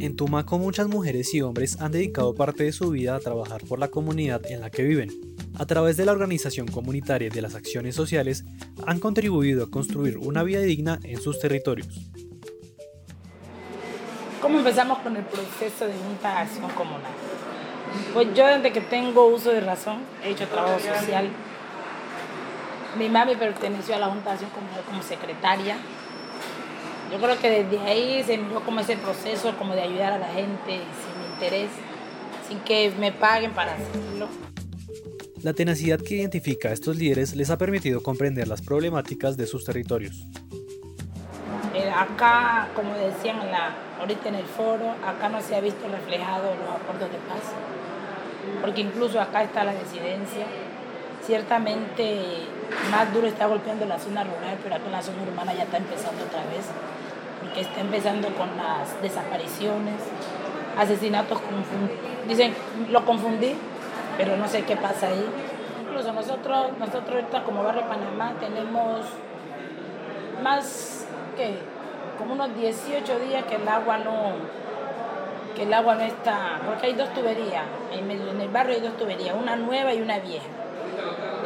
En Tumaco muchas mujeres y hombres han dedicado parte de su vida a trabajar por la comunidad en la que viven. A través de la organización comunitaria y de las acciones sociales, han contribuido a construir una vida digna en sus territorios. ¿Cómo empezamos con el proceso de Junta Acción Comunal? Pues yo desde que tengo uso de razón he hecho trabajo social. Mi mami perteneció a la Junta de Acción Comunal como secretaria. Yo creo que desde ahí se miró como ese proceso como de ayudar a la gente sin interés, sin que me paguen para hacerlo. La tenacidad que identifica a estos líderes les ha permitido comprender las problemáticas de sus territorios. Eh, acá, como decían ahorita en el foro, acá no se ha visto reflejado los acuerdos de paz, porque incluso acá está la desidencia. Ciertamente más duro está golpeando la zona rural, pero acá en la zona urbana ya está empezando otra vez, porque está empezando con las desapariciones, asesinatos, dicen, lo confundí, pero no sé qué pasa ahí. Incluso nosotros, nosotros ahorita como Barrio Panamá tenemos más como unos 18 días que el agua no, que el agua no está, porque hay dos tuberías, en el, barrio hay dos tuberías, una nueva y una vieja.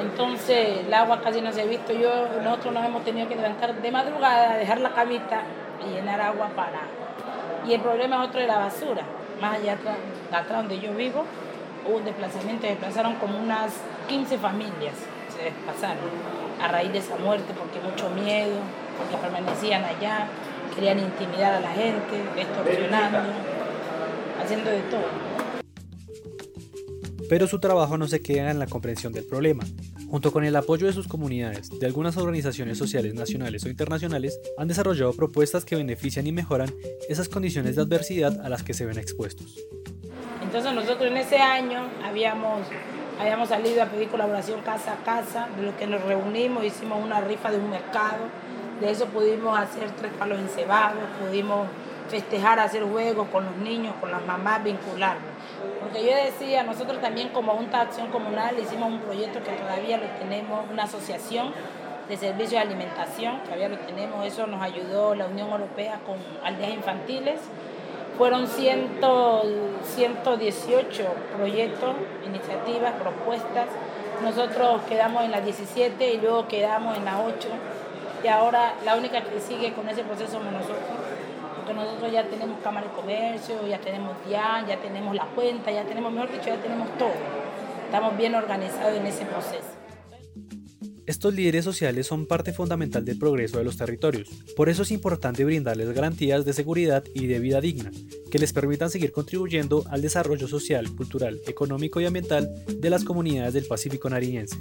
Entonces el agua casi no se ha visto. Yo, nosotros nos hemos tenido que levantar de madrugada, dejar la camita y llenar agua para. Y el problema es otro de la basura. Más allá atrás donde yo vivo, hubo un desplazamiento, desplazaron como unas 15 familias, se desplazaron a raíz de esa muerte, porque mucho miedo, porque permanecían allá, querían intimidar a la gente, extorsionando, haciendo de todo. Pero su trabajo no se queda en la comprensión del problema. Junto con el apoyo de sus comunidades, de algunas organizaciones sociales nacionales o internacionales, han desarrollado propuestas que benefician y mejoran esas condiciones de adversidad a las que se ven expuestos. Entonces nosotros en ese año habíamos, habíamos salido a pedir colaboración casa a casa, de lo que nos reunimos, hicimos una rifa de un mercado, de eso pudimos hacer tres palos encebados, pudimos festejar, hacer juegos con los niños, con las mamás, vincularnos. Porque yo decía, nosotros también como Junta de Acción Comunal hicimos un proyecto que todavía lo tenemos, una asociación de servicios de alimentación, todavía lo tenemos, eso nos ayudó la Unión Europea con aldeas infantiles. Fueron 100, 118 proyectos, iniciativas, propuestas. Nosotros quedamos en las 17 y luego quedamos en las 8 y ahora la única que sigue con ese proceso somos nosotros, porque nosotros ya tenemos Cámara de Comercio, ya tenemos DIAN, ya tenemos la cuenta, ya tenemos, mejor dicho, ya tenemos todo. Estamos bien organizados en ese proceso. Estos líderes sociales son parte fundamental del progreso de los territorios. Por eso es importante brindarles garantías de seguridad y de vida digna, que les permitan seguir contribuyendo al desarrollo social, cultural, económico y ambiental de las comunidades del Pacífico nariñense.